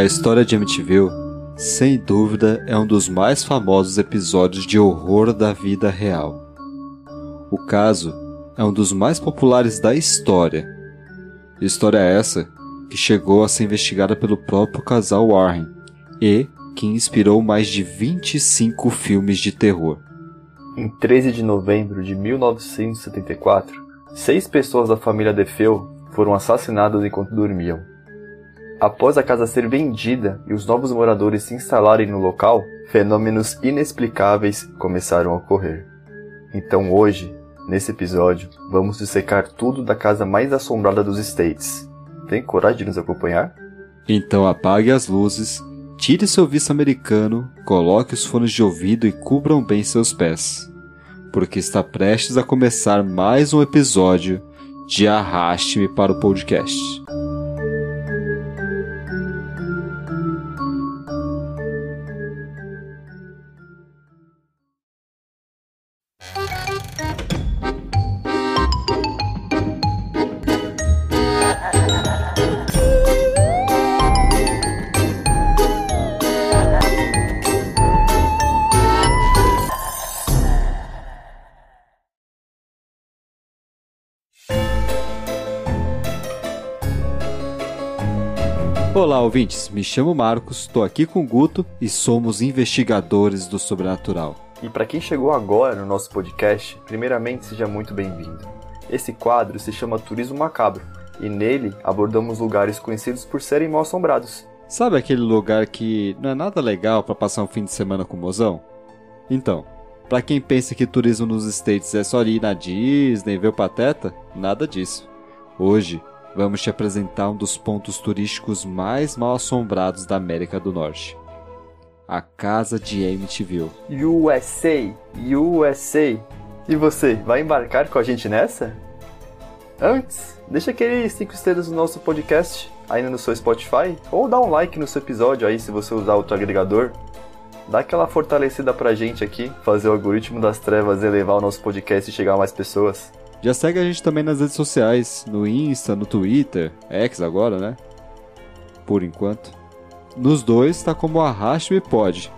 A história de Amityville, sem dúvida, é um dos mais famosos episódios de horror da vida real. O caso é um dos mais populares da história. História essa que chegou a ser investigada pelo próprio casal Warren e que inspirou mais de 25 filmes de terror. Em 13 de novembro de 1974, seis pessoas da família DeFeo foram assassinadas enquanto dormiam. Após a casa ser vendida e os novos moradores se instalarem no local, fenômenos inexplicáveis começaram a ocorrer. Então hoje, nesse episódio, vamos dissecar tudo da casa mais assombrada dos States. Tem coragem de nos acompanhar? Então apague as luzes, tire seu visto americano, coloque os fones de ouvido e cubram bem seus pés, porque está prestes a começar mais um episódio de Arraste-me para o podcast. Olá, ouvintes. Me chamo Marcos, estou aqui com o Guto e somos investigadores do sobrenatural. E para quem chegou agora no nosso podcast, primeiramente seja muito bem-vindo. Esse quadro se chama Turismo Macabro e nele abordamos lugares conhecidos por serem mal assombrados. Sabe aquele lugar que não é nada legal para passar um fim de semana com o mozão? Então, para quem pensa que turismo nos States é só ir na Disney ver o Pateta, nada disso. Hoje vamos te apresentar um dos pontos turísticos mais mal assombrados da América do Norte. A Casa de Amityville. USA, USA. E você, vai embarcar com a gente nessa? Antes, deixa aquele 5 estrelas no nosso podcast, ainda no seu Spotify, ou dá um like no seu episódio aí se você usar outro agregador. Dá aquela fortalecida pra gente aqui, fazer o algoritmo das trevas elevar o nosso podcast e chegar a mais pessoas. Já segue a gente também nas redes sociais, no Insta, no Twitter, X agora, né? Por enquanto. Nos dois tá como Arraste Me Pode.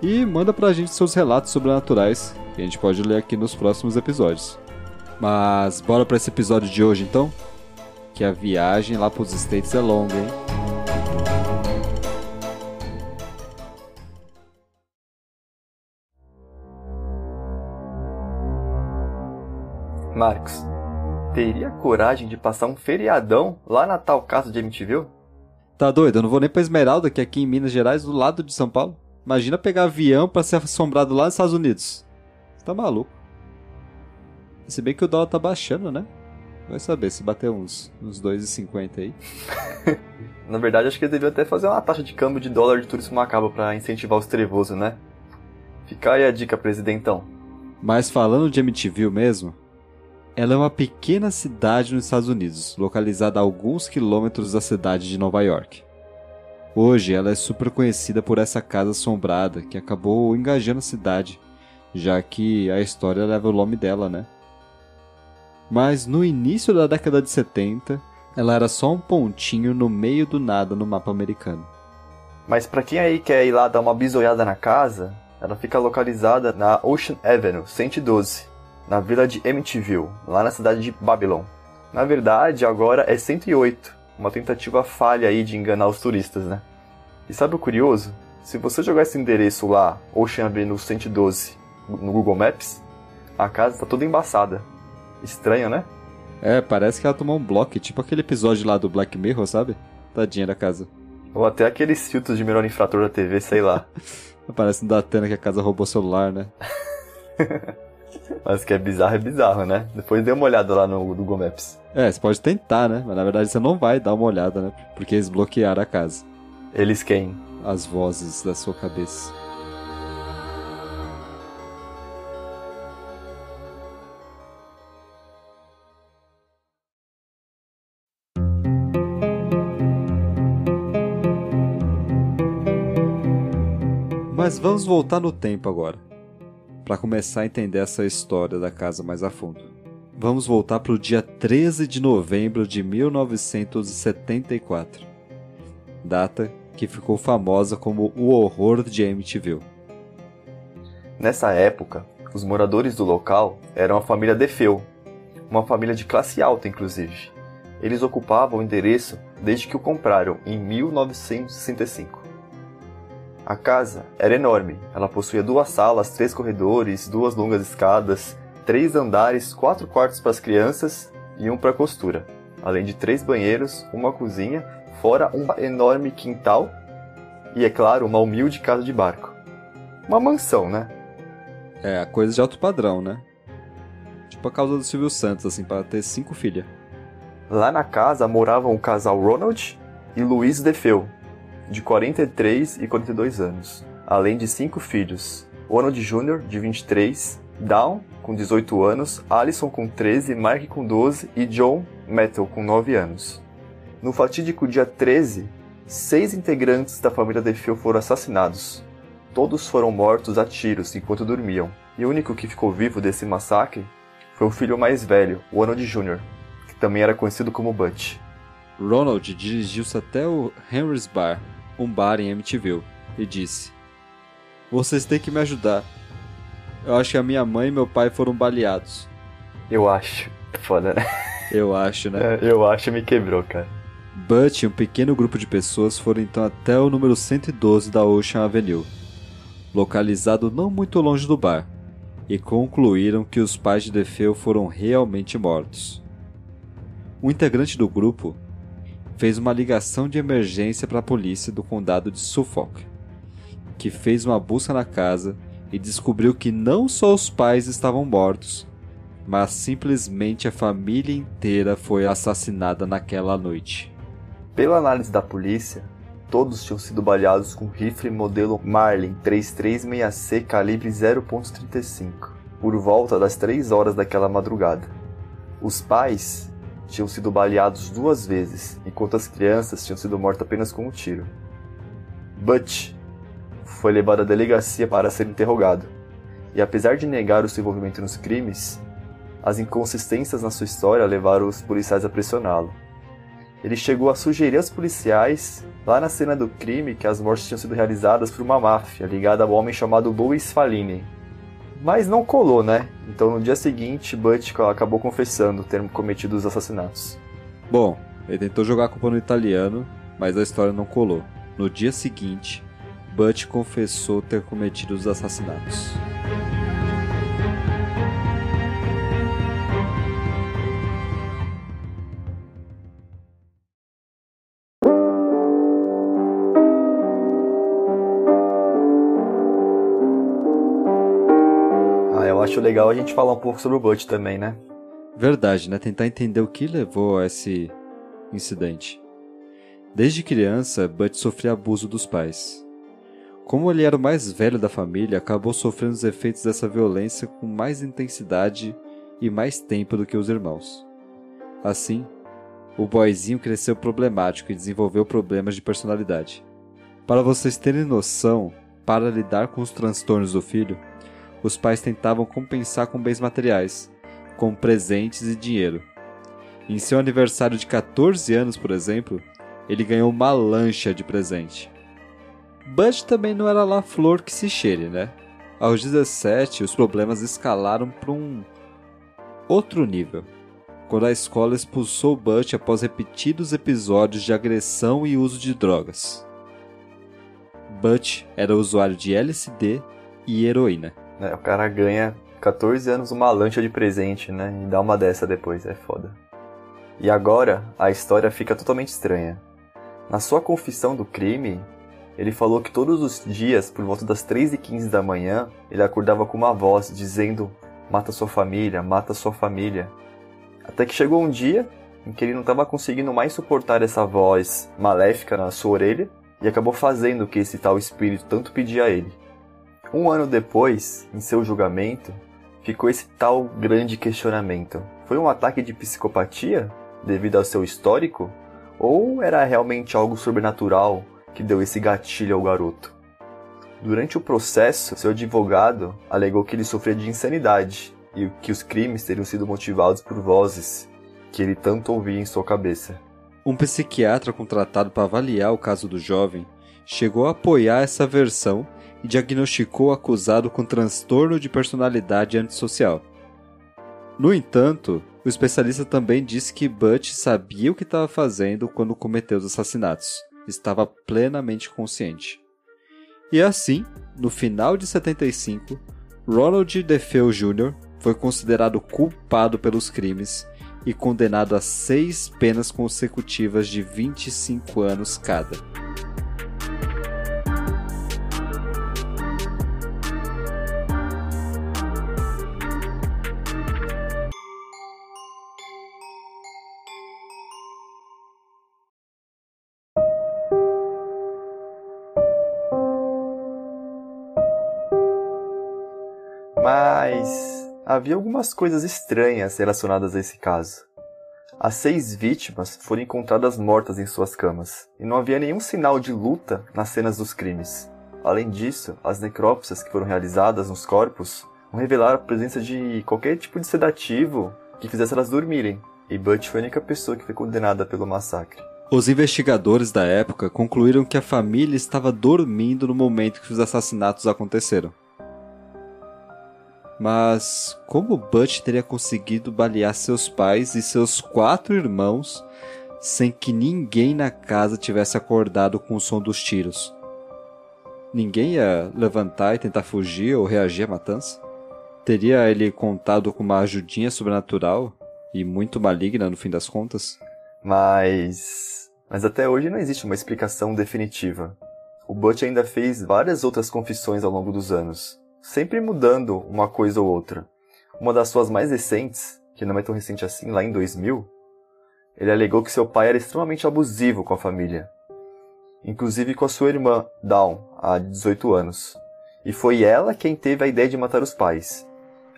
E manda pra gente seus relatos sobrenaturais, que a gente pode ler aqui nos próximos episódios. Mas bora para esse episódio de hoje então? Que a viagem lá pros States é longa, hein? Marcos, teria coragem de passar um feriadão lá na tal casa de Amityville? Tá doido? Eu não vou nem pra Esmeralda, que é aqui em Minas Gerais, do lado de São Paulo. Imagina pegar avião para ser assombrado lá nos Estados Unidos. Você tá maluco. Se bem que o dólar tá baixando, né? Vai saber se bater uns, uns 2,50 aí. Na verdade, acho que eles deviam até fazer uma taxa de câmbio de dólar de turismo macabro para incentivar os trevosos, né? Fica aí a dica, presidentão. Mas falando de Amityville mesmo, ela é uma pequena cidade nos Estados Unidos, localizada a alguns quilômetros da cidade de Nova York. Hoje ela é super conhecida por essa casa assombrada que acabou engajando a cidade, já que a história leva o nome dela, né? Mas no início da década de 70, ela era só um pontinho no meio do nada no mapa americano. Mas para quem aí quer ir lá dar uma bisoiada na casa, ela fica localizada na Ocean Avenue 112, na vila de Amityville, lá na cidade de Babylon. Na verdade, agora é 108, uma tentativa falha aí de enganar os turistas, né? E sabe o curioso? Se você jogar esse endereço lá, Ocean Avenue 112, no Google Maps, a casa tá toda embaçada. Estranho, né? É, parece que ela tomou um bloco, tipo aquele episódio lá do Black Mirror, sabe? Tadinha da casa. Ou até aqueles filtros de melhor infrator da TV, sei lá. Parece no Datena que a casa roubou celular, né? Mas que é bizarro, é bizarro, né? Depois dê uma olhada lá no Google Maps. É, você pode tentar, né? Mas na verdade você não vai dar uma olhada, né? Porque eles bloquearam a casa. Eles quem? As vozes da sua cabeça. Mas vamos voltar no tempo agora, para começar a entender essa história da casa mais a fundo. Vamos voltar para o dia 13 de novembro de 1974, data que ficou famosa como o horror de Amityville. Nessa época, os moradores do local eram a família Defeu, uma família de classe alta inclusive. Eles ocupavam o endereço desde que o compraram em 1965. A casa era enorme. Ela possuía duas salas, três corredores, duas longas escadas, três andares, quatro quartos para as crianças e um para costura, além de três banheiros, uma cozinha, fora um enorme quintal e, é claro, uma humilde casa de barco. Uma mansão, né? É, coisa de alto padrão, né? Tipo a causa do Silvio Santos, assim, para ter cinco filhas. Lá na casa moravam o casal Ronald e Luiz Defeu, de 43 e 42 anos, além de cinco filhos: Ronald Jr., de 23, Dawn, com 18 anos, Alison, com 13, Mark, com 12 e John Metal, com 9 anos. No fatídico dia 13, seis integrantes da família Defeu foram assassinados. Todos foram mortos a tiros enquanto dormiam, e o único que ficou vivo desse massacre foi o filho mais velho, Ronald Jr., que também era conhecido como Butch. Ronald dirigiu-se até o Henry's Bar, um bar em Amityville, e disse: Vocês têm que me ajudar. Eu acho que a minha mãe e meu pai foram baleados. Eu acho. Foda, né? Eu acho, né? É, eu acho me quebrou, cara. Butch e um pequeno grupo de pessoas foram então até o número 112 da Ocean Avenue, localizado não muito longe do bar, e concluíram que os pais de Defeu foram realmente mortos. Um integrante do grupo fez uma ligação de emergência para a polícia do condado de Suffolk, que fez uma busca na casa e descobriu que não só os pais estavam mortos, mas simplesmente a família inteira foi assassinada naquela noite. Pela análise da polícia, todos tinham sido baleados com rifle modelo Marlin 336C calibre 0.35, por volta das 3 horas daquela madrugada. Os pais tinham sido baleados duas vezes, enquanto as crianças tinham sido mortas apenas com um tiro. Butch foi levado à delegacia para ser interrogado, e apesar de negar o seu envolvimento nos crimes, as inconsistências na sua história levaram os policiais a pressioná-lo. Ele chegou a sugerir aos policiais, lá na cena do crime, que as mortes tinham sido realizadas por uma máfia ligada ao homem chamado Louis Falini. Mas não colou, né? Então no dia seguinte, Butch acabou confessando ter cometido os assassinatos. Bom, ele tentou jogar a culpa no italiano, mas a história não colou. No dia seguinte, Butch confessou ter cometido os assassinatos. Legal a gente falar um pouco sobre o Butch também, né? Verdade, né? Tentar entender o que levou a esse incidente. Desde criança, Butch sofria abuso dos pais. Como ele era o mais velho da família, acabou sofrendo os efeitos dessa violência com mais intensidade e mais tempo do que os irmãos. Assim, o boyzinho cresceu problemático e desenvolveu problemas de personalidade. Para vocês terem noção, para lidar com os transtornos do filho, os pais tentavam compensar com bens materiais, com presentes e dinheiro. Em seu aniversário de 14 anos, por exemplo, ele ganhou uma lancha de presente. Bud também não era lá flor que se cheire, né? Aos 17, os problemas escalaram para um outro nível, quando a escola expulsou Butch após repetidos episódios de agressão e uso de drogas. Butch era usuário de LSD e heroína. É, o cara ganha 14 anos uma lancha de presente, né? E dá uma dessa depois, é foda. E agora, a história fica totalmente estranha. Na sua confissão do crime, ele falou que todos os dias, por volta das 3h15 da manhã, ele acordava com uma voz dizendo: Mata sua família, mata sua família. Até que chegou um dia em que ele não estava conseguindo mais suportar essa voz maléfica na sua orelha e acabou fazendo o que esse tal espírito tanto pedia a ele. Um ano depois, em seu julgamento, ficou esse tal grande questionamento: foi um ataque de psicopatia devido ao seu histórico? Ou era realmente algo sobrenatural que deu esse gatilho ao garoto? Durante o processo, seu advogado alegou que ele sofria de insanidade e que os crimes teriam sido motivados por vozes que ele tanto ouvia em sua cabeça. Um psiquiatra contratado para avaliar o caso do jovem chegou a apoiar essa versão e diagnosticou o acusado com transtorno de personalidade antissocial. No entanto, o especialista também disse que Butch sabia o que estava fazendo quando cometeu os assassinatos, estava plenamente consciente. E assim, no final de 75, Ronald DeFeo Jr. foi considerado culpado pelos crimes e condenado a seis penas consecutivas de 25 anos cada. Mas havia algumas coisas estranhas relacionadas a esse caso. As seis vítimas foram encontradas mortas em suas camas, e não havia nenhum sinal de luta nas cenas dos crimes. Além disso, as necrópsias que foram realizadas nos corpos não revelaram a presença de qualquer tipo de sedativo que fizesse elas dormirem, e Butch foi a única pessoa que foi condenada pelo massacre. Os investigadores da época concluíram que a família estava dormindo no momento que os assassinatos aconteceram. Mas como Butch teria conseguido balear seus pais e seus quatro irmãos sem que ninguém na casa tivesse acordado com o som dos tiros? Ninguém ia levantar e tentar fugir ou reagir à matança? Teria ele contado com uma ajudinha sobrenatural e muito maligna no fim das contas? Mas. Mas até hoje não existe uma explicação definitiva. O Butch ainda fez várias outras confissões ao longo dos anos, sempre mudando uma coisa ou outra. Uma das suas mais recentes, que não é tão recente assim, lá em 2000, ele alegou que seu pai era extremamente abusivo com a família, inclusive com a sua irmã, Dawn, há 18 anos. E foi ela quem teve a ideia de matar os pais.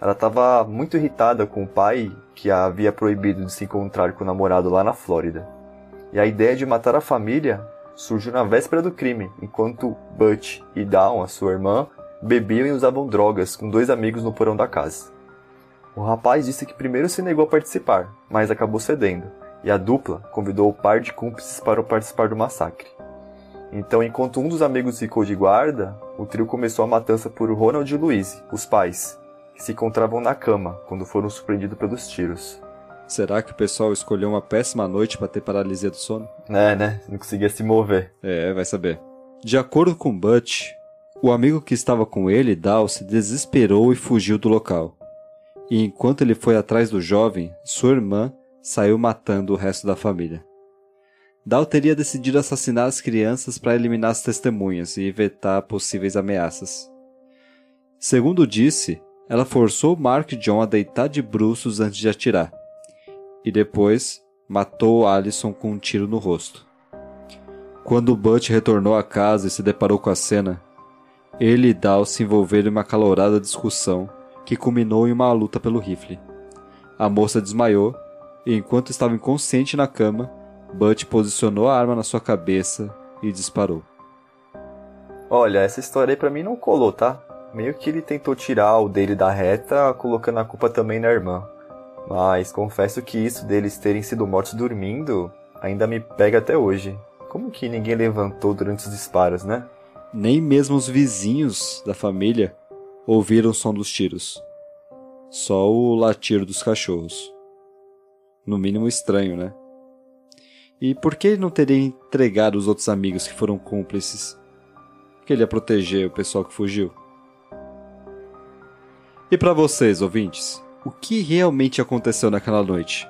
Ela estava muito irritada com o pai, que a havia proibido de se encontrar com o namorado lá na Flórida. E a ideia de matar a família surgiu na véspera do crime, enquanto Butch e Dawn, a sua irmã, bebiam e usavam drogas com dois amigos no porão da casa. O rapaz disse que primeiro se negou a participar, mas acabou cedendo, e a dupla convidou o par de cúmplices para participar do massacre. Então, enquanto um dos amigos ficou de guarda, o trio começou a matança por Ronald e Louise, os pais, que se encontravam na cama quando foram surpreendidos pelos tiros. Será que o pessoal escolheu uma péssima noite para ter paralisia do sono? É, né? Não conseguia se mover. É, vai saber. De acordo com Butch, o amigo que estava com ele, Dal, se desesperou e fugiu do local. E enquanto ele foi atrás do jovem, sua irmã saiu matando o resto da família. Dal teria decidido assassinar as crianças para eliminar as testemunhas e evitar possíveis ameaças. Segundo disse, ela forçou Mark John a deitar de bruços antes de atirar. E depois matou Alison com um tiro no rosto. Quando Butch retornou à casa e se deparou com a cena, ele e Dal se envolveram em uma calorada discussão que culminou em uma luta pelo rifle. A moça desmaiou e, enquanto estava inconsciente na cama, Butch posicionou a arma na sua cabeça e disparou. Olha, essa história aí pra mim não colou, tá? Meio que ele tentou tirar o dele da reta, colocando a culpa também na irmã. Mas confesso que isso deles terem sido mortos dormindo ainda me pega até hoje. Como que ninguém levantou durante os disparos, né? Nem mesmo os vizinhos da família ouviram o som dos tiros. Só o latir dos cachorros. No mínimo estranho, né? E por que ele não teria entregado os outros amigos que foram cúmplices? Porque ele ia proteger o pessoal que fugiu. E para vocês, ouvintes, o que realmente aconteceu naquela noite?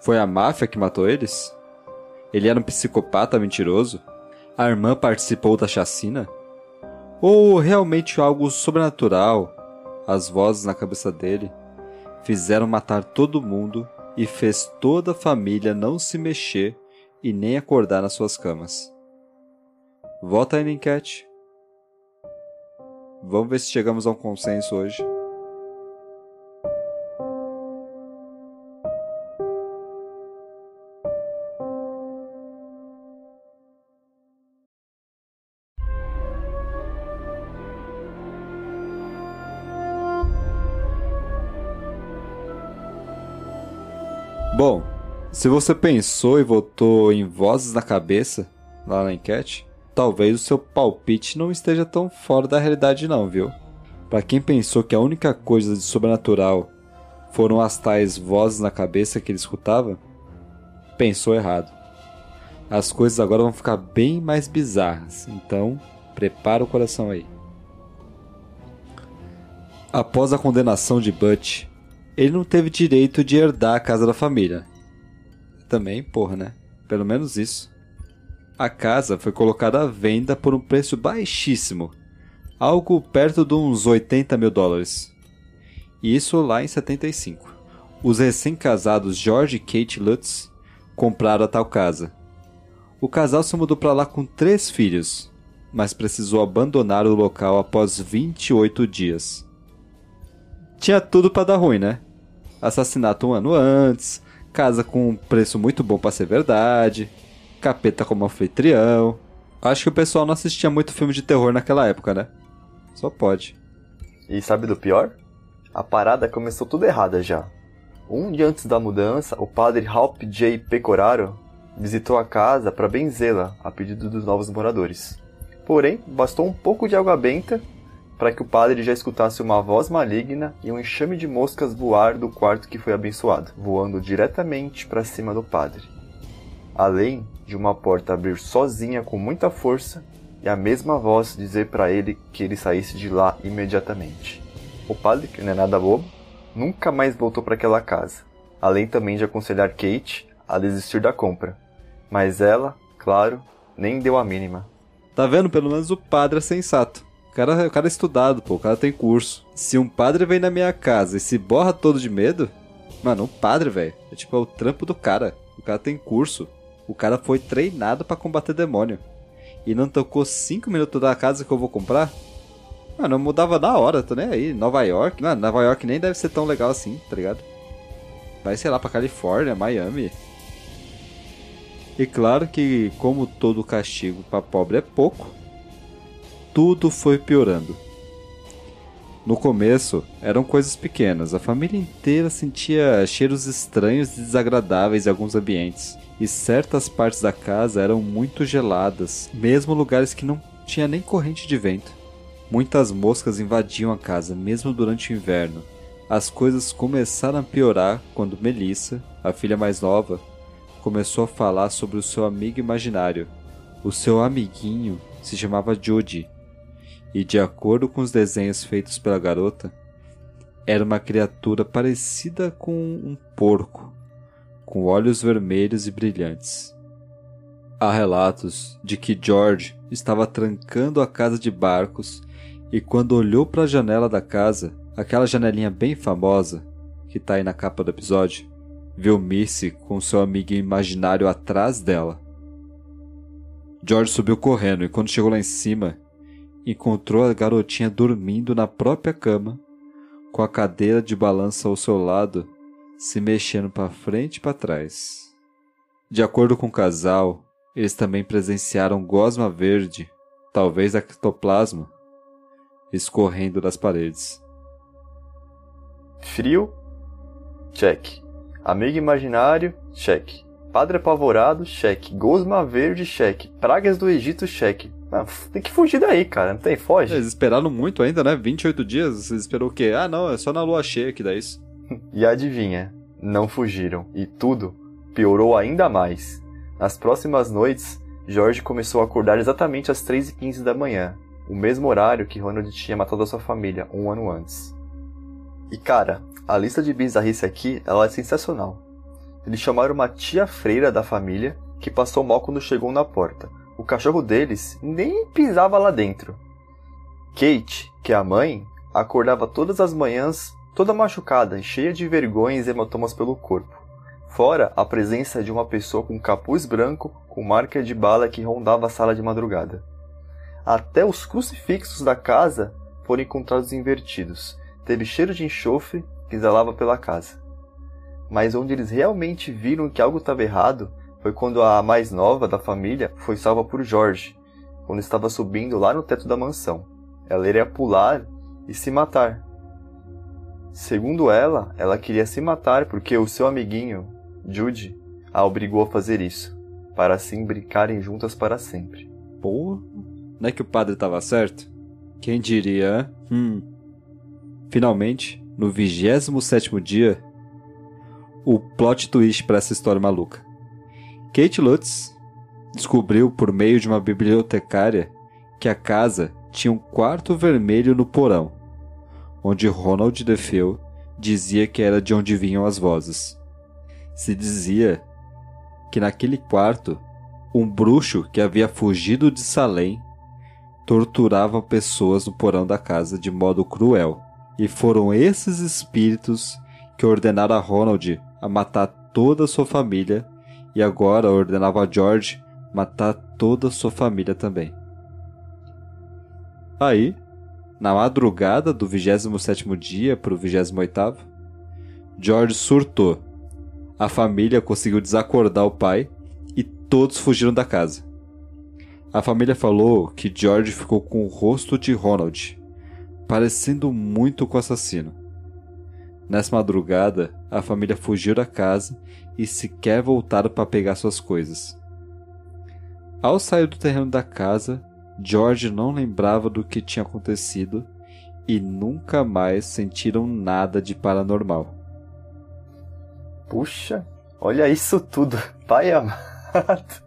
Foi a máfia que matou eles? Ele era um psicopata mentiroso? A irmã participou da chacina? Ou realmente algo sobrenatural, as vozes na cabeça dele, fizeram matar todo mundo e fez toda a família não se mexer e nem acordar nas suas camas? Vota aí na enquete. Vamos ver se chegamos a um consenso hoje. Bom, se você pensou e votou em vozes na cabeça lá na enquete, talvez o seu palpite não esteja tão fora da realidade não, viu? Para quem pensou que a única coisa de sobrenatural foram as tais vozes na cabeça que ele escutava, pensou errado. As coisas agora vão ficar bem mais bizarras, então prepara o coração aí. Após a condenação de Butch, ele não teve direito de herdar a casa da família. Também, porra, né? Pelo menos isso. A casa foi colocada à venda por um preço baixíssimo, algo perto de uns 80 mil dólares. Isso lá em 75. Os recém-casados George e Kate Lutz compraram a tal casa. O casal se mudou para lá com três filhos, mas precisou abandonar o local após 28 dias. Tinha tudo para dar ruim, né? Assassinato um ano antes, casa com um preço muito bom para ser verdade, capeta como anfitrião. Acho que o pessoal não assistia muito filme de terror naquela época, né? Só pode. E sabe do pior? A parada começou tudo errada já. Um dia antes da mudança, o padre Halp J. Pecoraro visitou a casa para benzê-la a pedido dos novos moradores. Porém, bastou um pouco de água benta para que o padre já escutasse uma voz maligna e um enxame de moscas voar do quarto que foi abençoado, voando diretamente para cima do padre. Além de uma porta abrir sozinha com muita força e a mesma voz dizer para ele que ele saísse de lá imediatamente. O padre, que não é nada bobo, nunca mais voltou para aquela casa, além também de aconselhar Kate a desistir da compra. Mas ela, claro, nem deu a mínima. Tá vendo? Pelo menos o padre é sensato. O cara, o cara é estudado, pô, o cara tem curso. Se um padre vem na minha casa e se borra todo de medo, mano, um padre, velho, é tipo é o trampo do cara. O cara tem curso. O cara foi treinado para combater demônio. E não tocou 5 minutos da casa que eu vou comprar? Mano, eu mudava na hora, tô nem aí. Nova York, mano, Nova York nem deve ser tão legal assim, tá ligado? Vai, sei lá, pra Califórnia, Miami. E claro que, como todo castigo para pobre é pouco, tudo foi piorando. No começo, eram coisas pequenas. A família inteira sentia cheiros estranhos e desagradáveis em alguns ambientes e certas partes da casa eram muito geladas, mesmo lugares que não tinha nem corrente de vento. Muitas moscas invadiam a casa, mesmo durante o inverno. As coisas começaram a piorar quando Melissa, a filha mais nova, começou a falar sobre o seu amigo imaginário. O seu amiguinho se chamava Judy, e de acordo com os desenhos feitos pela garota, era uma criatura parecida com um porco, com olhos vermelhos e brilhantes. Há relatos de que George estava trancando a casa de barcos e quando olhou para a janela da casa, aquela janelinha bem famosa que está aí na capa do episódio, viu Missy com seu amigo imaginário atrás dela. George subiu correndo e quando chegou lá em cima, encontrou a garotinha dormindo na própria cama, com a cadeira de balanço ao seu lado se mexendo para frente e para trás. De acordo com o casal, eles também presenciaram gosma verde, talvez ectoplasma, escorrendo das paredes. Frio? Check. Amigo imaginário? Check. Padre apavorado? Check. Gosma verde? Check. Pragas do Egito? Check. Ah, tem que fugir daí, cara. Não tem? Foge. Eles esperaram muito ainda, né? 28 dias. Vocês esperou o quê? Ah, não, é só na lua cheia que dá isso. E adivinha? Não fugiram, e tudo piorou ainda mais. Nas próximas noites, George começou a acordar exatamente às 3h15 da manhã, o mesmo horário que Ronald tinha matado a sua família um ano antes. E cara, a lista de bizarrice aqui ela é sensacional. Eles chamaram uma tia freira da família que passou mal quando chegou na porta. O cachorro deles nem pisava lá dentro. Kate, que é a mãe, acordava todas as manhãs toda machucada cheia de vergonhas e hematomas pelo corpo. Fora a presença de uma pessoa com capuz branco com marca de bala que rondava a sala de madrugada. Até os crucifixos da casa foram encontrados invertidos. Teve cheiro de enxofre que exalava pela casa. Mas onde eles realmente viram que algo estava errado foi quando a mais nova da família foi salva por Jorge, quando estava subindo lá no teto da mansão. Ela iria pular e se matar, Segundo ela, ela queria se matar porque o seu amiguinho, Jude, a obrigou a fazer isso, para assim brincarem juntas para sempre. Porra, não é que o padre tava certo? Quem diria? Hum. Finalmente, no 27 dia, o plot twist para essa história maluca. Kate Lutz descobriu por meio de uma bibliotecária que a casa tinha um quarto vermelho no porão, onde Ronald DeFeo dizia que era de onde vinham as vozes. Se dizia que naquele quarto um bruxo que havia fugido de Salem torturava pessoas no porão da casa de modo cruel. E foram esses espíritos que ordenaram a Ronald a matar toda a sua família e agora ordenava a George matar toda sua família também. Aí, na madrugada do 27º dia para o 28º, George surtou. A família conseguiu desacordar o pai e todos fugiram da casa. A família falou que George ficou com o rosto de Ronald, parecendo muito com o assassino. Nessa madrugada, a família fugiu da casa e sequer voltaram para pegar suas coisas. Ao sair do terreno da casa, George não lembrava do que tinha acontecido e nunca mais sentiram nada de paranormal. Puxa, olha isso tudo, pai amado.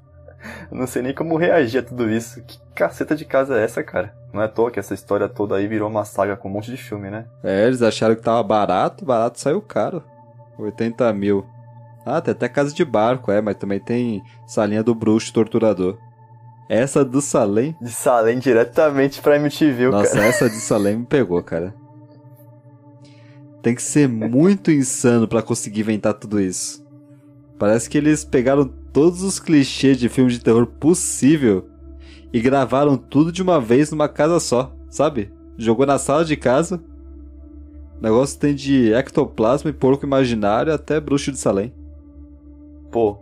Não sei nem como reagir a tudo isso. Que caceta de casa é essa, cara? Não é à toa que essa história toda aí virou uma saga com um monte de filme, né? É, eles acharam que tava barato, barato saiu caro. 80 mil. Ah, tem até casa de barco, é, mas também tem salinha do bruxo torturador. Essa do Salem. De Salem diretamente pra MTV, Nossa, cara. essa de Salem me pegou, cara. Tem que ser muito insano para conseguir inventar tudo isso. Parece que eles pegaram todos os clichês de filme de terror possível e gravaram tudo de uma vez numa casa só, sabe? Jogou na sala de casa. O negócio tem de ectoplasma e porco imaginário até bruxo de Salem. Pô,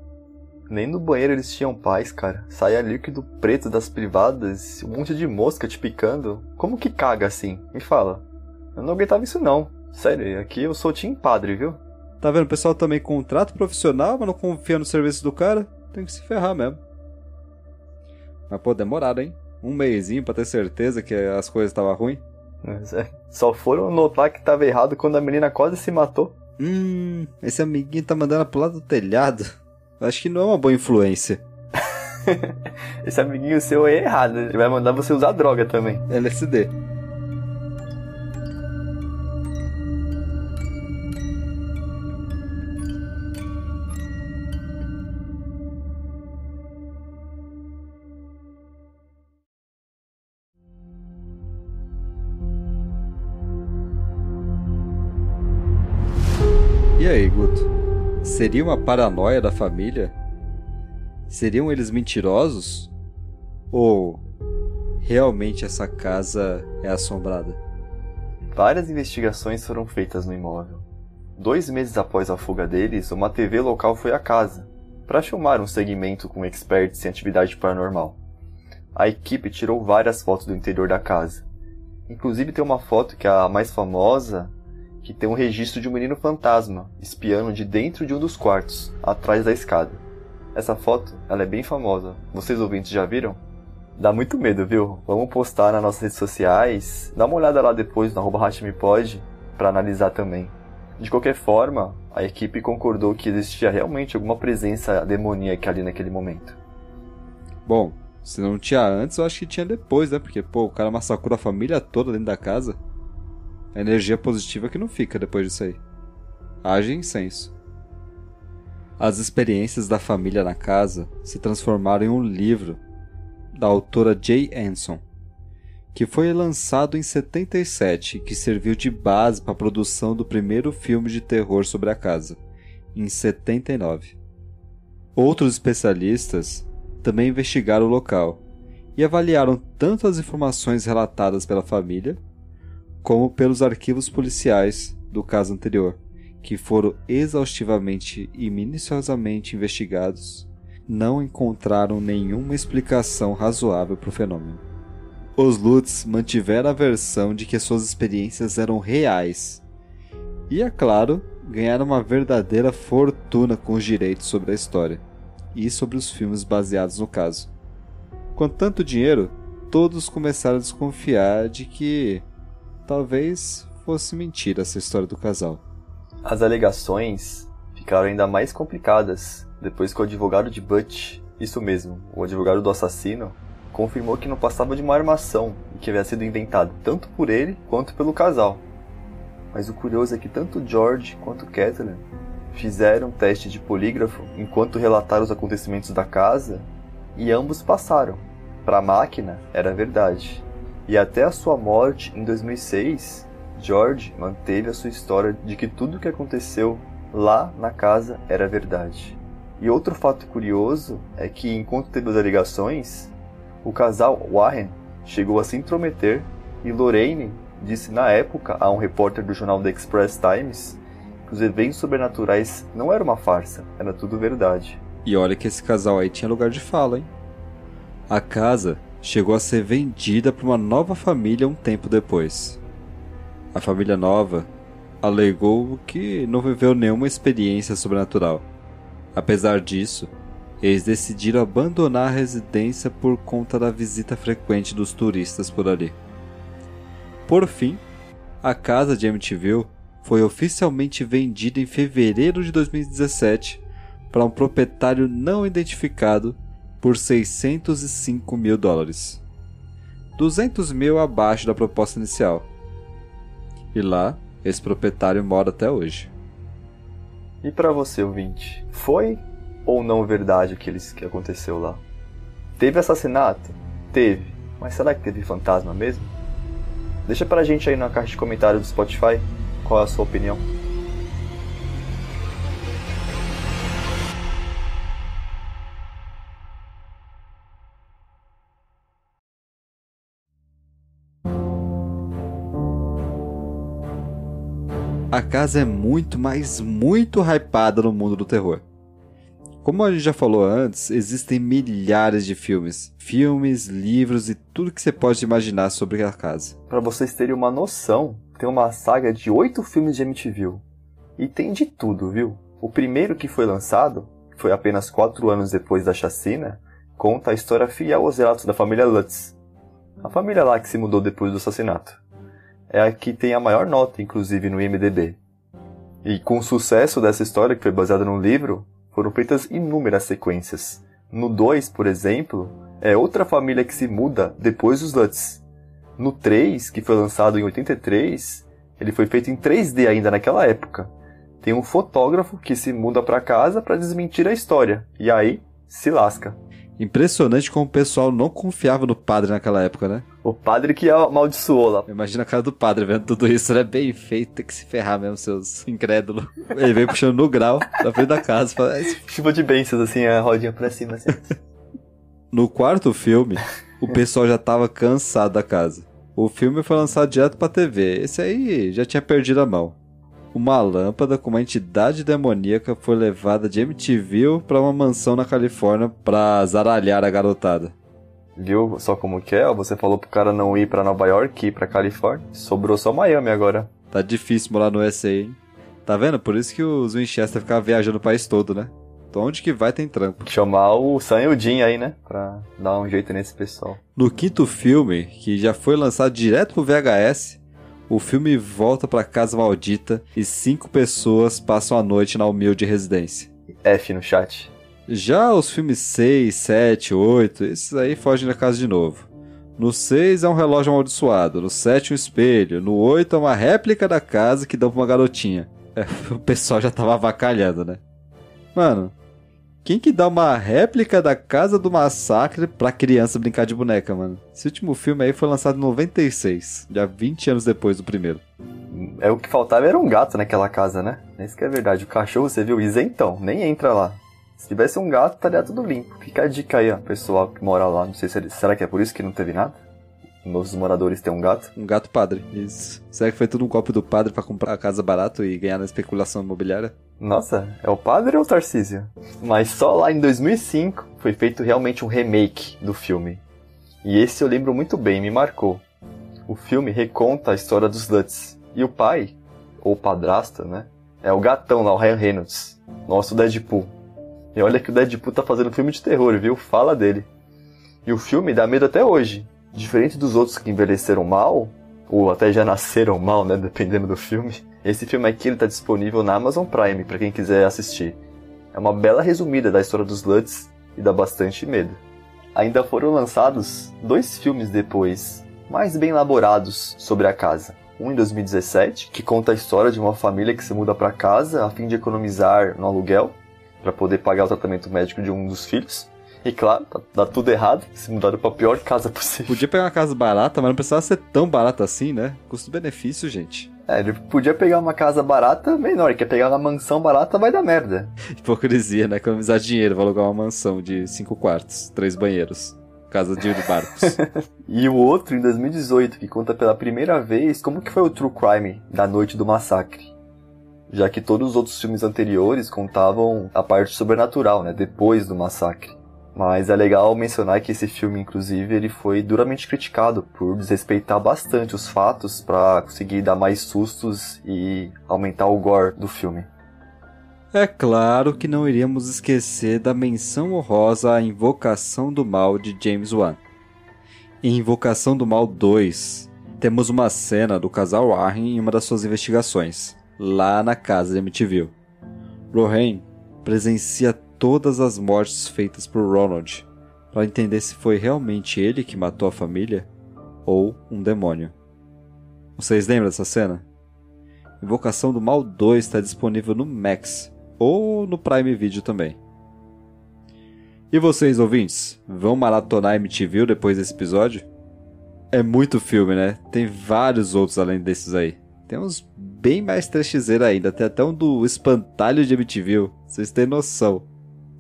nem no banheiro eles tinham paz, cara. Saia líquido preto das privadas, um monte de mosca te picando. Como que caga assim? Me fala. Eu não aguentava isso não. Sério, aqui eu sou Tim Padre, viu? Tá vendo? O pessoal também contrata profissional, mas não confia no serviço do cara. Tem que se ferrar mesmo. Mas pô, demorado, hein? Um mêsinho pra ter certeza que as coisas estavam ruins. Mas é, Só foram notar que tava errado quando a menina quase se matou. Hum, esse amiguinho tá mandando pro lado do telhado. Acho que não é uma boa influência. Esse amiguinho seu é errado. Ele vai mandar você usar droga também. LSD. Seria uma paranoia da família? Seriam eles mentirosos? Ou realmente essa casa é assombrada? Várias investigações foram feitas no imóvel. Dois meses após a fuga deles, uma TV local foi à casa para filmar um segmento com experts em atividade paranormal. A equipe tirou várias fotos do interior da casa. Inclusive tem uma foto que é a mais famosa, que tem um registro de um menino fantasma espiando de dentro de um dos quartos, atrás da escada. Essa foto, ela é bem famosa. Vocês ouvintes já viram? Dá muito medo, viu? Vamos postar nas nossas redes sociais. Dá uma olhada lá depois no arroba para analisar também. De qualquer forma, a equipe concordou que existia realmente alguma presença demoníaca ali naquele momento. Bom, se não tinha antes, eu acho que tinha depois, né? Porque, pô, o cara massacrou a família toda dentro da casa. A energia positiva que não fica depois disso aí. Haja incenso. As experiências da família na casa se transformaram em um livro da autora Jay Anson, que foi lançado em 77 e que serviu de base para a produção do primeiro filme de terror sobre a casa, em 79. Outros especialistas também investigaram o local e avaliaram tanto as informações relatadas pela família como pelos arquivos policiais do caso anterior, que foram exaustivamente e minuciosamente investigados, não encontraram nenhuma explicação razoável para o fenômeno. Os Lutz mantiveram a versão de que suas experiências eram reais. E, é claro, ganharam uma verdadeira fortuna com os direitos sobre a história e sobre os filmes baseados no caso. Com tanto dinheiro, todos começaram a desconfiar de que talvez fosse mentira essa história do casal. As alegações ficaram ainda mais complicadas depois que o advogado de Butch, isso mesmo, o advogado do assassino, confirmou que não passava de uma armação e que havia sido inventado tanto por ele quanto pelo casal. Mas o curioso é que tanto George quanto Kathleen fizeram teste de polígrafo enquanto relataram os acontecimentos da casa e ambos passaram. Para a máquina, era verdade. E até a sua morte em 2006, George manteve a sua história de que tudo o que aconteceu lá na casa era verdade. E outro fato curioso é que, enquanto teve as alegações, o casal Warren chegou a se intrometer e Lorraine disse na época a um repórter do jornal The Express Times que os eventos sobrenaturais não eram uma farsa, era tudo verdade. E olha que esse casal aí tinha lugar de fala, hein? A casa chegou a ser vendida para uma nova família um tempo depois. A família nova alegou que não viveu nenhuma experiência sobrenatural. Apesar disso, eles decidiram abandonar a residência por conta da visita frequente dos turistas por ali. Por fim, a casa de Amityville foi oficialmente vendida em fevereiro de 2017 para um proprietário não identificado por 605 mil dólares. 200 mil abaixo da proposta inicial. E lá, esse proprietário mora até hoje. E para você, ouvinte, foi ou não verdade aquilo que aconteceu lá? Teve assassinato? Teve. Mas será que teve fantasma mesmo? Deixa pra gente aí na caixa de comentários do Spotify qual é a sua opinião. Casa é muito, mas muito hypada no mundo do terror. Como a gente já falou antes, existem milhares de filmes, filmes, livros e tudo que você pode imaginar sobre a casa. Para vocês terem uma noção, tem uma saga de oito filmes de Amityville. E tem de tudo, viu? O primeiro que foi lançado, que foi apenas quatro anos depois da chacina, conta a história fiel aos relatos da família Lutz. A família lá que se mudou depois do assassinato é a que tem a maior nota, inclusive, no IMDB. E com o sucesso dessa história, que foi baseada num livro, foram feitas inúmeras sequências. No 2, por exemplo, é outra família que se muda depois dos Lutz. No 3, que foi lançado em 83, ele foi feito em 3D ainda naquela época. Tem um fotógrafo que se muda para casa para desmentir a história, e aí se lasca. Impressionante como o pessoal não confiava no padre naquela época, né? O padre que amaldiçoou lá. Imagina a cara do padre vendo tudo isso, né? Bem feito, tem que se ferrar mesmo, seus incrédulos. Ele veio puxando no grau, na frente da casa. Fala, Chuva de bênçãos, assim, a rodinha pra cima, assim. no quarto filme, o pessoal já tava cansado da casa. O filme foi lançado direto pra TV. Esse aí já tinha perdido a mão uma lâmpada com uma entidade demoníaca foi levada de MTV para uma mansão na Califórnia para zaralhar a garotada. Viu só como que é? Você falou pro cara não ir para Nova York e ir pra Califórnia. Sobrou só Miami agora. Tá difícil morar no USA, hein? Tá vendo? Por isso que os Winchester ficavam viajando o país todo, né? Então onde que vai tem trampo. Chamar o Sam e o Jim aí, né? Pra dar um jeito nesse pessoal. No quinto filme, que já foi lançado direto pro VHS, o filme volta para casa maldita e cinco pessoas passam a noite na humilde residência. F no chat. Já os filmes 6, 7, 8, esses aí fogem da casa de novo. No 6 é um relógio amaldiçoado, no 7 um espelho, no 8 é uma réplica da casa que dão pra uma garotinha. É, o pessoal já tava avacalhando, né? Mano, quem que dá uma réplica da Casa do Massacre pra criança brincar de boneca, mano? Esse último filme aí foi lançado em 96, já 20 anos depois do primeiro. É o que faltava era um gato naquela casa, né? Isso que é verdade. O cachorro, você viu, isentão, nem entra lá. Se tivesse um gato, estaria tudo limpo. Fica a dica aí, ó, pessoal que mora lá. Não sei se ele... será que é por isso que não teve nada? Os moradores têm um gato? Um gato padre, isso. Será que foi tudo um copo do padre para comprar a casa barato e ganhar na especulação imobiliária? Nossa, é o padre ou o Tarcísio? Mas só lá em 2005 foi feito realmente um remake do filme. E esse eu lembro muito bem, me marcou. O filme reconta a história dos Lutz. E o pai, ou padrasto, né? É o gatão lá, o Ryan Reynolds. Nosso Deadpool. E olha que o Deadpool tá fazendo filme de terror, viu? Fala dele. E o filme dá medo até hoje. Diferente dos outros que envelheceram mal, ou até já nasceram mal, né, dependendo do filme. Esse filme aqui ele tá disponível na Amazon Prime para quem quiser assistir. É uma bela resumida da história dos Lutz e dá bastante medo. Ainda foram lançados dois filmes depois, mais bem elaborados sobre a casa. Um em 2017, que conta a história de uma família que se muda para casa a fim de economizar no aluguel para poder pagar o tratamento médico de um dos filhos. E claro, tá, dá tudo errado, se mudaram pra pior casa possível. Podia pegar uma casa barata, mas não precisava ser tão barata assim, né? Custo-benefício, gente. É, ele podia pegar uma casa barata menor, quer pegar uma mansão barata vai dar merda. Hipocrisia, né? Economizar dinheiro, vai alugar uma mansão de cinco quartos, três banheiros. Casa de barcos. e o outro, em 2018, que conta pela primeira vez como que foi o True Crime da noite do massacre. Já que todos os outros filmes anteriores contavam a parte sobrenatural, né? Depois do massacre. Mas é legal mencionar que esse filme, inclusive, ele foi duramente criticado por desrespeitar bastante os fatos para conseguir dar mais sustos e aumentar o gore do filme. É claro que não iríamos esquecer da menção honrosa à Invocação do Mal de James Wan. Em Invocação do Mal 2, temos uma cena do casal Warren em uma das suas investigações, lá na casa de Amityville. Rohan presencia todas as mortes feitas por Ronald, para entender se foi realmente ele que matou a família ou um demônio. Vocês lembram dessa cena? Invocação do Mal 2 está disponível no Max ou no Prime Video também. E vocês, ouvintes, vão maratonar MTV depois desse episódio? É muito filme, né? Tem vários outros além desses aí. Tem uns bem mais trashzeira ainda. Tem até um do espantalho de MTV. Vocês têm noção.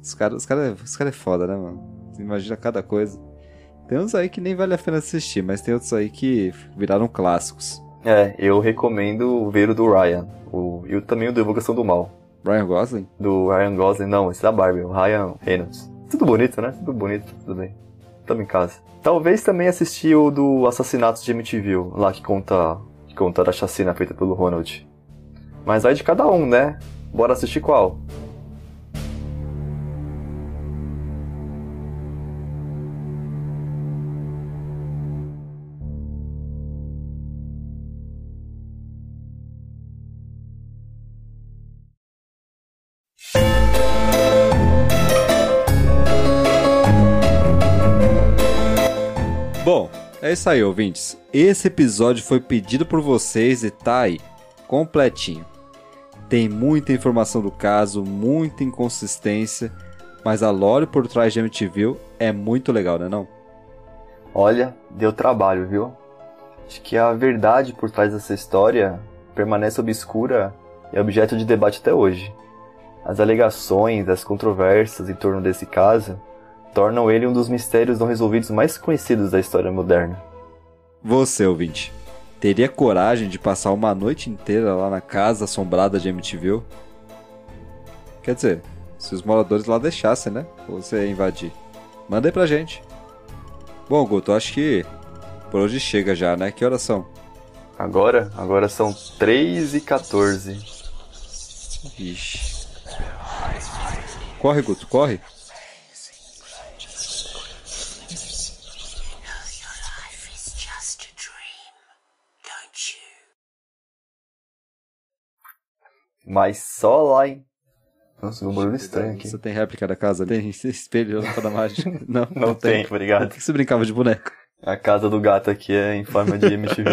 Os caras os cara, os cara é foda, né, mano? Você imagina cada coisa. Tem uns aí que nem vale a pena assistir, mas tem outros aí que viraram clássicos. É, eu recomendo ver o do Ryan. O, e também o do Evocação do Mal. Ryan Gosling? Do Ryan Gosling, não, esse da Barbie, o Ryan Reynolds. Tudo bonito, né? Tudo bonito, tudo bem. Tamo em casa. Talvez também assistir o do Assassinatos de MTV, lá que conta, que conta da chacina feita pelo Ronald. Mas vai de cada um, né? Bora assistir qual? Isso aí, ouvintes. Esse episódio foi pedido por vocês e tá aí, completinho. Tem muita informação do caso, muita inconsistência, mas a lore por trás de MTV é muito legal, né não? Olha, deu trabalho, viu? Acho que a verdade por trás dessa história permanece obscura e objeto de debate até hoje. As alegações, as controvérsias em torno desse caso tornam ele um dos mistérios não resolvidos mais conhecidos da história moderna. Você, ouvinte, teria coragem de passar uma noite inteira lá na casa assombrada de MTV? Quer dizer, se os moradores lá deixassem, né? Ou você invadir. Manda aí pra gente. Bom, Guto, acho que por hoje chega já, né? Que horas são? Agora? Agora são 3 e 14. Ixi. Corre, Guto, corre. Mas só lá em. Nossa, um barulho estranho aqui. Você tem réplica da casa? Tem espelho, lâmpada mágica? Não, não, não tem. tem. Obrigado. Por que você brincava de boneco? A casa do gato aqui é em forma de MTV.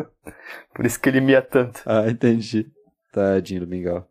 Por isso que ele mia tanto. Ah, entendi. Tadinho do mingau.